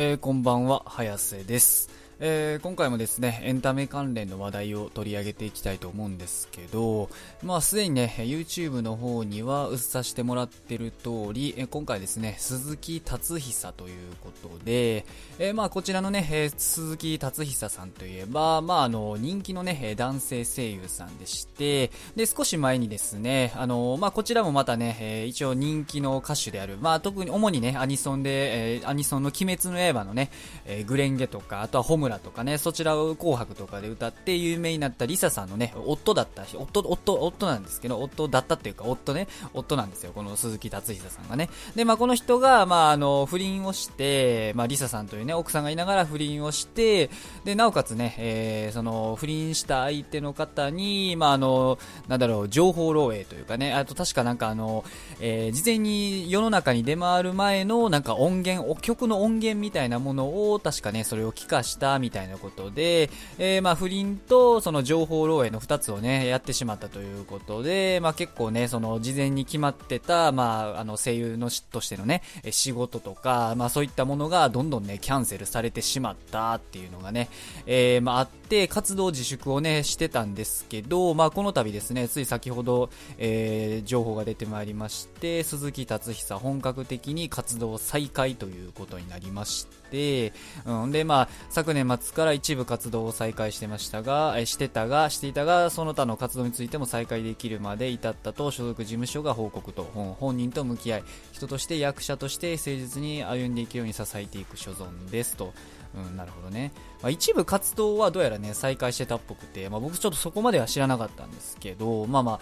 えー、こんばんは、早瀬です。えー、今回もですね、エンタメ関連の話題を取り上げていきたいと思うんですけど、まあすでにね、YouTube の方には映させてもらってる通り、え今回ですね、鈴木達久ということで、えー、まあこちらのね、え、鈴木達久さんといえば、まああの、人気のね、男性声優さんでして、で、少し前にですね、あの、まあこちらもまたね、え一応人気の歌手である、まあ特に主にね、アニソンで、えアニソンの鬼滅の刃のね、えグレンゲとか、あとはホム村とかね、そちらを紅白とかで歌って有名になったリサさんのね、夫だった夫、夫、夫なんですけど、夫だったっていうか、夫ね、夫なんですよ、この鈴木達久さんがね。で、まあ、この人が、まあ、あの、不倫をして、まあ、リサさんというね、奥さんがいながら不倫をして、で、なおかつね、えー、その、不倫した相手の方に、まあ、あの、なんだろう、情報漏洩というかね、あと確かなんかあの、えー、事前に世の中に出回る前の、なんか音源、曲の音源みたいなものを、確かね、それを聞かしたみたいなことで、えー、まあ不倫とその情報漏洩の2つをね、やってしまったということで、まあ結構ね、その事前に決まってた、まああの声優のとしてのね、仕事とか、まあそういったものがどんどんね、キャンセルされてしまったっていうのがね、えー、まああって、活動自粛をね、してたんですけど、まあこの度ですね、つい先ほど、えー、情報が出てまいりまして、鈴木達久本格的に活動再開ということになりまして、うん、で、まあ昨年末から一部活動を再開してましたが、えしてたが、していたが、その他の活動についても再開できるまで至ったと所属事務所が報告と、本人と向き合い、人として役者として誠実に歩んでいくように支えていく所存ですと。うん、なるほどね。まあ、一部活動はどうやらね、再開してたっぽくて、まあ、僕ちょっとそこまでは知らなかったんですけど、まあまあ、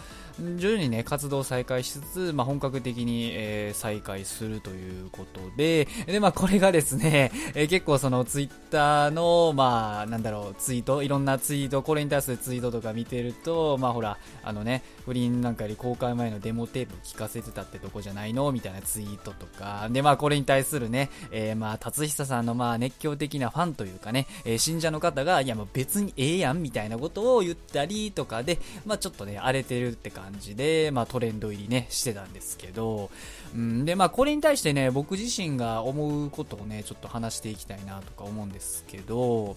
徐々にね、活動再開しつつ、まあ、本格的に、えー、再開するということで、で、まあ、これがですね、えー、結構そのツイッターの、まあ、なんだろう、ツイート、いろんなツイート、これに対するツイートとか見てると、まあほら、あのね、不倫なんかより公開前のデモテープ聞かせてたってとこじゃないの？みたいなツイートとか、で、まあこれに対するね、えー、まあ、達久さんのまあ熱狂的なファンというかね、え、信者の方が、いやもう別にええやんみたいなことを言ったりとかで、まあちょっとね、荒れてるって感じで、まあトレンド入りね、してたんですけど、うん、で、まあこれに対してね、僕自身が思うことをね、ちょっと話していきたいなとか思うんですけど、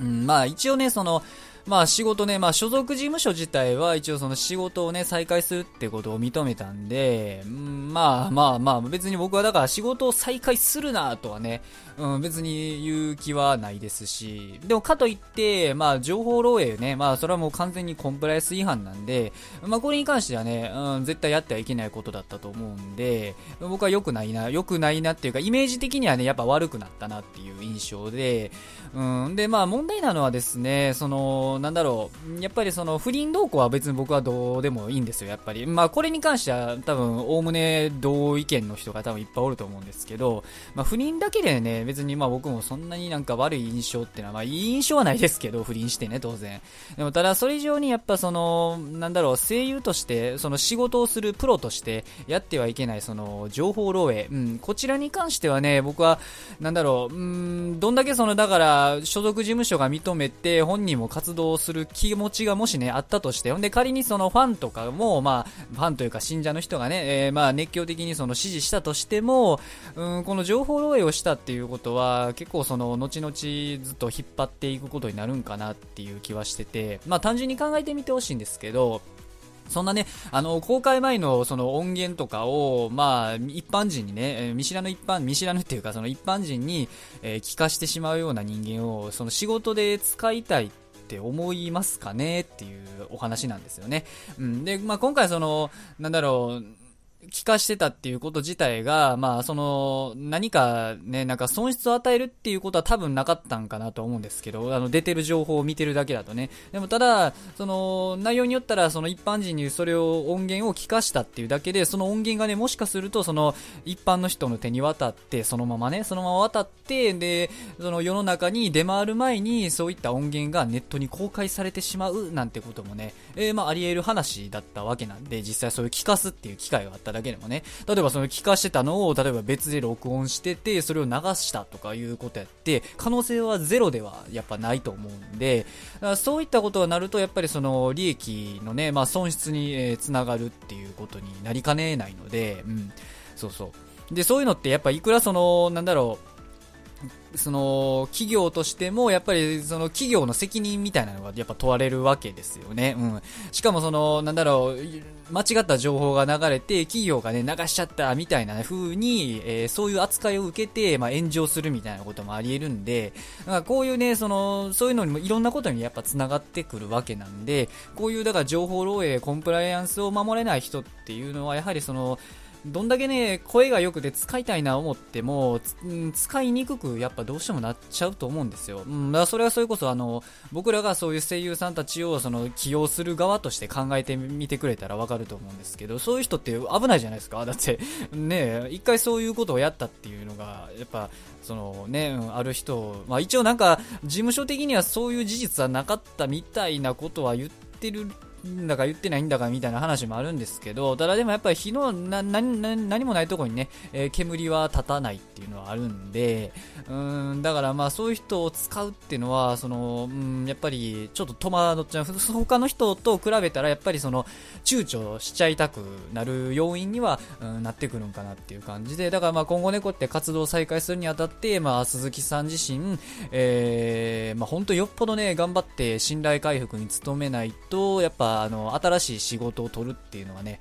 うん、まあ一応ね、その、まあ仕事ね、まあ所属事務所自体は一応その仕事をね、再開するってことを認めたんで、うん、まあまあまあ別に僕はだから仕事を再開するなとはね、うん、別に言う気はないですし、でもかといって、まあ情報漏洩ね、まあそれはもう完全にコンプライアンス違反なんで、まあこれに関してはね、うん、絶対やってはいけないことだったと思うんで、僕は良くないな、良くないなっていうか、イメージ的にはね、やっぱ悪くなったなっていう印象で、うん、でまあ問題なのはですね、その、なんだろう、やっぱりその不倫動向は別に僕はどうでもいいんですよ、やっぱり。まあこれに関しては多分、おおむね同意見の人が多分いっぱいおると思うんですけど、まあ不倫だけでね、別にまあ僕もそんなになんか悪い印象っていうのは、まあいい印象はないですけど、不倫してね、当然。でもただそれ以上にやっぱその、なんだろう、声優として、その仕事をするプロとしてやってはいけないその情報漏洩、うん、こちらに関してはね、僕は、なんだろう、うん、どんだけその、だから所属事務所が認めて本人も活動動する気持ちがもしね、あったとして、ほんで仮にそのファンとかも、まあ、ファンというか信者の人がね、えー、まあ熱狂的にその支持したとしても、うん、この情報漏洩をしたっていうことは、結構その、後々ずっと引っ張っていくことになるんかなっていう気はしてて、まあ単純に考えてみてほしいんですけど、そんなね、あの、公開前のその音源とかを、まあ、一般人にね、見知らぬ一般、見知らぬっていうか、その一般人に、えー、聞かしてしまうような人間を、その仕事で使いたいて思いますかねっていうお話なんですよね。うん。で、まあ、今回その、なんだろう、聞かしてたっていうこと自体が、まあ、その、何かね、なんか損失を与えるっていうことは多分なかったんかなと思うんですけど、あの、出てる情報を見てるだけだとね。でもただ、その、内容によったら、その一般人にそれを、音源を聞かしたっていうだけで、その音源がね、もしかすると、その、一般の人の手に渡って、そのままね、そのまま渡って、で、その世の中に出回る前に、そういった音源がネットに公開されてしまうなんてこともね、えー、まあ、あり得る話だったわけなんで、実際そういう聞かすっていう機会があっただけでもね、例えばその聞かしてたのを、例えば別で録音してて、それを流したとかいうことやって、可能性はゼロではやっぱないと思うんで、そういったことがなると、やっぱりその利益のね、まあ損失に、えー、つながるっていうことになりかねないので、うん、そうそう。で、そういうのってやっぱいくらその、なんだろう、その、企業としても、やっぱり、その、企業の責任みたいなのが、やっぱ問われるわけですよね。うん。しかも、その、なんだろう、間違った情報が流れて、企業がね、流しちゃった、みたいな風に、えー、そういう扱いを受けて、まあ、炎上するみたいなこともあり得るんで、だからこういうね、その、そういうのにも、いろんなことにやっぱ繋がってくるわけなんで、こういう、だから情報漏洩、コンプライアンスを守れない人っていうのは、やはりその、どんだけね、声が良くて使いたいな思っても、使いにくくやっぱどうしてもなっちゃうと思うんですよ。うん、だからそれはそれこそあの、僕らがそういう声優さんたちをその起用する側として考えてみてくれたらわかると思うんですけど、そういう人って危ないじゃないですか。だって、ね、一回そういうことをやったっていうのが、やっぱ、そのね、ある人、まあ一応なんか、事務所的にはそういう事実はなかったみたいなことは言ってるんだか言ってないんだかみたいな話もあるんですけど、ただでもやっぱり火のな何もないところにね、えー、煙は立たないっていうのはあるんで、うん、だからまあそういう人を使うっていうのは、その、うん、やっぱりちょっと戸惑っちゃう。他の人と比べたらやっぱりその、躊躇しちゃいたくなる要因には、うん、なってくるんかなっていう感じで、だからまあ今後ね、こうやって活動再開するにあたって、まあ鈴木さん自身、えー、まあ本当よっぽどね、頑張って信頼回復に努めないと、やっぱあの、新しい仕事を取るっていうのはね、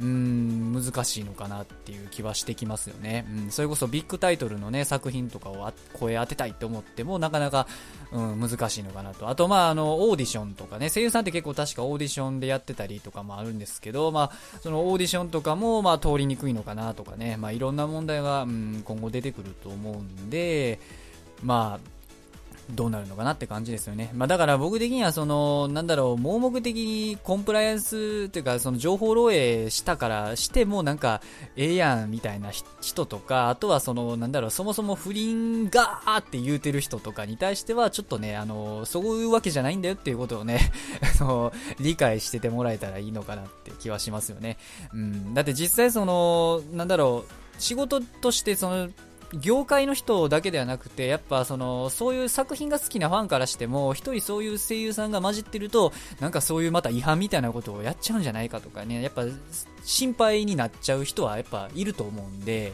うん、難しいのかなっていう気はしてきますよね。うん、それこそビッグタイトルのね、作品とかを声当てたいって思っても、なかなか、うん、難しいのかなと。あと、まあ、あの、オーディションとかね、声優さんって結構確かオーディションでやってたりとかもあるんですけど、まあ、そのオーディションとかも、まあ、通りにくいのかなとかね、まあ、いろんな問題が、うん、今後出てくると思うんで、まあ、どうなるのかなって感じですよね。まあ、だから僕的にはその、なんだろう、盲目的にコンプライアンスというか、その情報漏洩したからしてもなんか、ええやんみたいな人とか、あとはその、なんだろう、そもそも不倫がーって言うてる人とかに対しては、ちょっとね、あの、そういうわけじゃないんだよっていうことをね、あの、理解しててもらえたらいいのかなって気はしますよね。うん。だって実際その、なんだろう、仕事としてその業界の人だけではなくて、やっぱその、そういう作品が好きなファンからしても、一人そういう声優さんが混じってると、なんかそういうまた違反みたいなことをやっちゃうんじゃないかとかね、やっぱ心配になっちゃう人はやっぱいると思うんで、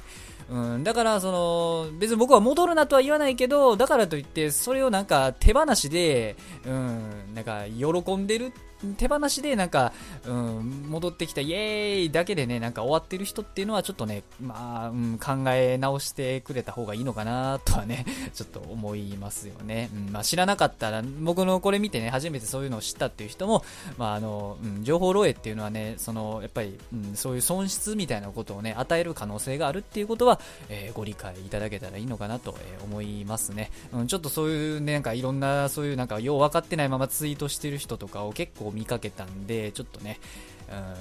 うん、だから、その、別に僕は戻るなとは言わないけど、だからといって、それをなんか手放しで、うん、なんか喜んでる手放しでなんか、うん、戻ってきたイエーイだけでね、なんか終わってる人っていうのはちょっとね、まあ、うん、考え直してくれた方がいいのかなとはね、ちょっと思いますよね。うん、まあ知らなかったら、僕のこれ見てね、初めてそういうのを知ったっていう人も、まああの、うん、情報漏洩っていうのはね、その、やっぱり、うん、そういう損失みたいなことをね、与える可能性があるっていうことは、えー、ご理解いただけたらいいのかなと、え、思いますね。うん、ちょっとそういうね、なんかいろんな、そういうなんかよう分かってないままツイートしてる人とかを結構見かけたんで、ちょっとね、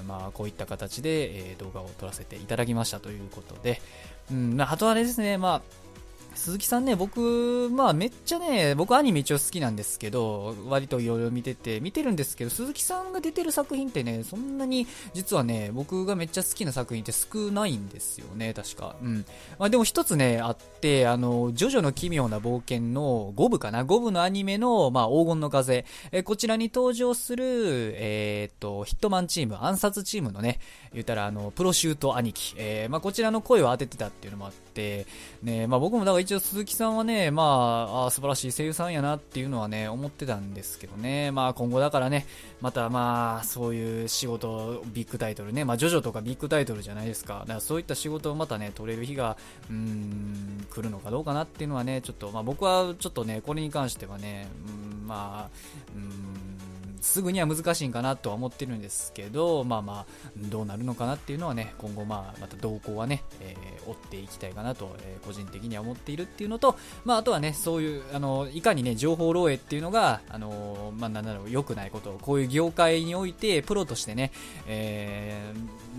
うん、まあ、こういった形で、えー、動画を撮らせていただきましたということで、うん、あとはあれですね、まあ、鈴木さんね、僕、まあめっちゃね、僕アニメ一応好きなんですけど、割といろいろ見てて、見てるんですけど、鈴木さんが出てる作品ってね、そんなに、実はね、僕がめっちゃ好きな作品って少ないんですよね、確か。うん。まあでも一つね、あって、あの、ジョジョの奇妙な冒険の5部かな ?5 部のアニメの、まあ黄金の風。えこちらに登場する、えー、っと、ヒットマンチーム、暗殺チームのね、言ったらあの、プロシュート兄貴。えー、まあこちらの声を当ててたっていうのもあって、ね、まあ僕もだから一応鈴木さんはね、まあ、あ素晴らしい声優さんやなっていうのはね、思ってたんですけどね、まあ今後だからね、またまあ、そういう仕事、ビッグタイトルね、まあジョジョとかビッグタイトルじゃないですか。だからそういった仕事をまたね、取れる日が、うーん、来るのかどうかなっていうのはね、ちょっと、まあ僕はちょっとね、これに関してはね、うん、まあ、うん、すぐには難しいんかなとは思ってるんですけど、まあまあ、どうなるのかなっていうのはね、今後まあ、また動向はね、えー、追っていきたいかなと、えー、個人的には思っているっていうのと、まああとはね、そういう、あの、いかにね、情報漏洩っていうのが、あの、まあなんだろう、良くないことを、こういう業界において、プロとしてね、え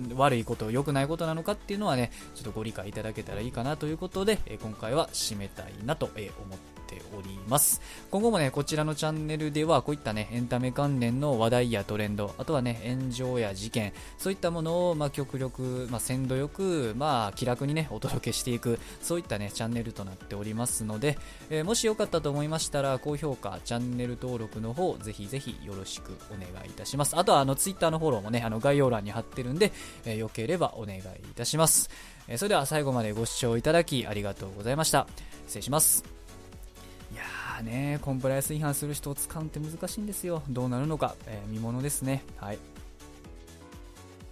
ー、悪いこと、良くないことなのかっていうのはね、ちょっとご理解いただけたらいいかなということで、え今回は締めたいなと思ってております。今後もね、こちらのチャンネルでは、こういったね、エンタメ関連の話題やトレンド、あとはね、炎上や事件、そういったものを、まあ、極力、まあ、鮮度よく、まあ、気楽にね、お届けしていく、そういったね、チャンネルととなっておりますので、えー、もしよかったと思いましたら、高評価、チャンネル登録の方、ぜひぜひよろしくお願いいたします。あとは、あの、ツイッターのフォローもね、あの、概要欄に貼ってるんで、えー、よければお願いいたします。えそれでは最後までご視聴いただきありがとうございました。失礼します。いやーね、コンプライアンス違反する人を使うって難しいんですよ。どうなるのか、えー、見ものですね。はい。